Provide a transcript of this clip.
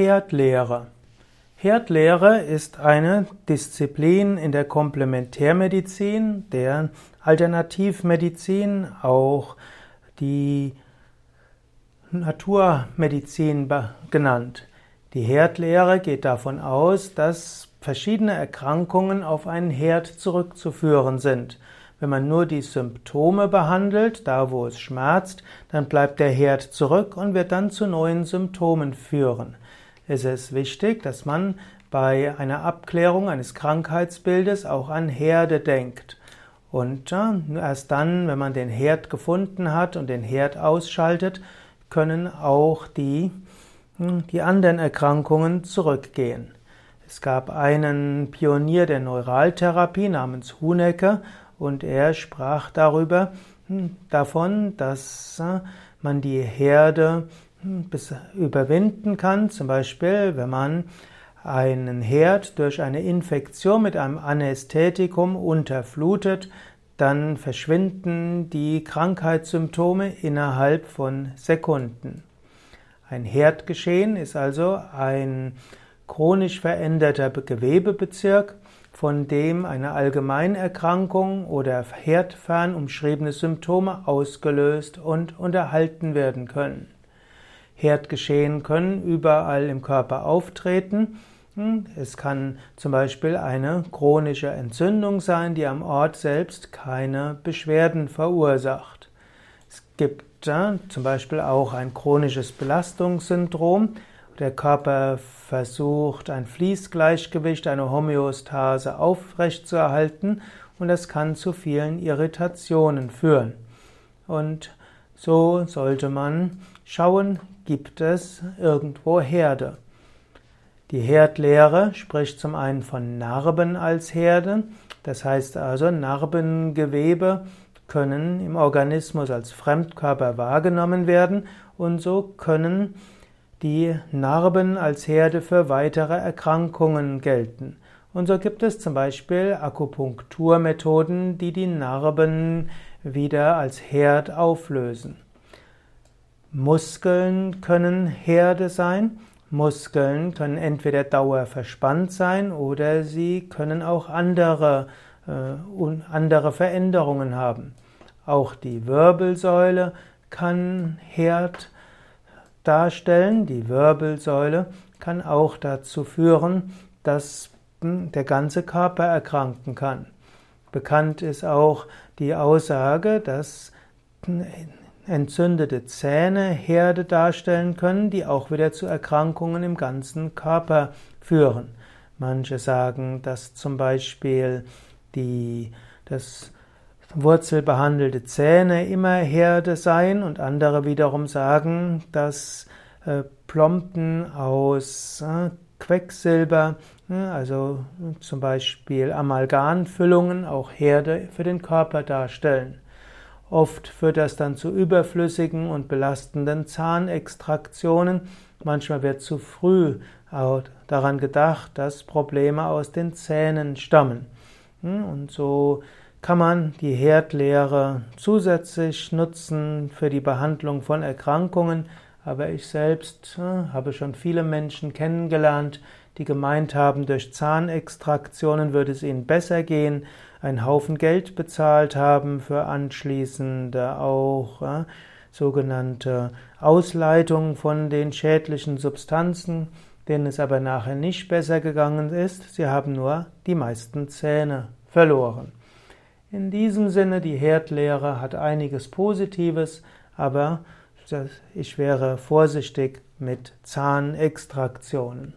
Herdlehre. Herdlehre ist eine Disziplin in der Komplementärmedizin, der Alternativmedizin, auch die Naturmedizin genannt. Die Herdlehre geht davon aus, dass verschiedene Erkrankungen auf einen Herd zurückzuführen sind. Wenn man nur die Symptome behandelt, da wo es schmerzt, dann bleibt der Herd zurück und wird dann zu neuen Symptomen führen ist es wichtig, dass man bei einer Abklärung eines Krankheitsbildes auch an Herde denkt. Und erst dann, wenn man den Herd gefunden hat und den Herd ausschaltet, können auch die, hm, die anderen Erkrankungen zurückgehen. Es gab einen Pionier der Neuraltherapie namens Hunecke und er sprach darüber, hm, davon, dass äh, man die Herde überwinden kann. Zum Beispiel, wenn man einen Herd durch eine Infektion mit einem Anästhetikum unterflutet, dann verschwinden die Krankheitssymptome innerhalb von Sekunden. Ein Herdgeschehen ist also ein chronisch veränderter Gewebebezirk, von dem eine Allgemeinerkrankung oder herdfern umschriebene Symptome ausgelöst und unterhalten werden können. Herdgeschehen können überall im Körper auftreten. Hm, es kann zum Beispiel eine chronische Entzündung sein, die am Ort selbst keine Beschwerden verursacht. Es gibt äh, zum Beispiel auch ein chronisches Belastungssyndrom. Der Körper versucht, ein Fließgleichgewicht, eine Homöostase aufrechtzuerhalten und das kann zu vielen Irritationen führen. Und so sollte man schauen, gibt es irgendwo Herde. Die Herdlehre spricht zum einen von Narben als Herde, das heißt also Narbengewebe können im Organismus als Fremdkörper wahrgenommen werden und so können die Narben als Herde für weitere Erkrankungen gelten. Und so gibt es zum Beispiel Akupunkturmethoden, die die Narben wieder als Herd auflösen. Muskeln können Herde sein. Muskeln können entweder dauerverspannt sein oder sie können auch andere, äh, andere Veränderungen haben. Auch die Wirbelsäule kann Herd darstellen. Die Wirbelsäule kann auch dazu führen, dass hm, der ganze Körper erkranken kann. Bekannt ist auch die Aussage, dass entzündete Zähne Herde darstellen können, die auch wieder zu Erkrankungen im ganzen Körper führen. Manche sagen, dass zum Beispiel die, das wurzelbehandelte Zähne immer Herde seien und andere wiederum sagen, dass äh, Plomben aus äh, Quecksilber, äh, also zum Beispiel Amalgamfüllungen, auch Herde für den Körper darstellen. Oft führt das dann zu überflüssigen und belastenden Zahnextraktionen. Manchmal wird zu früh daran gedacht, dass Probleme aus den Zähnen stammen. Hm, und so kann man die Herdlehre zusätzlich nutzen für die Behandlung von Erkrankungen. Aber ich selbst hm, habe schon viele Menschen kennengelernt, die gemeint haben, durch Zahnextraktionen würde es ihnen besser gehen, einen Haufen Geld bezahlt haben für anschließende auch äh, sogenannte Ausleitung von den schädlichen Substanzen, denen es aber nachher nicht besser gegangen ist. Sie haben nur die meisten Zähne verloren. In diesem Sinne, die Herdlehre hat einiges Positives, aber ich wäre vorsichtig mit Zahnextraktionen.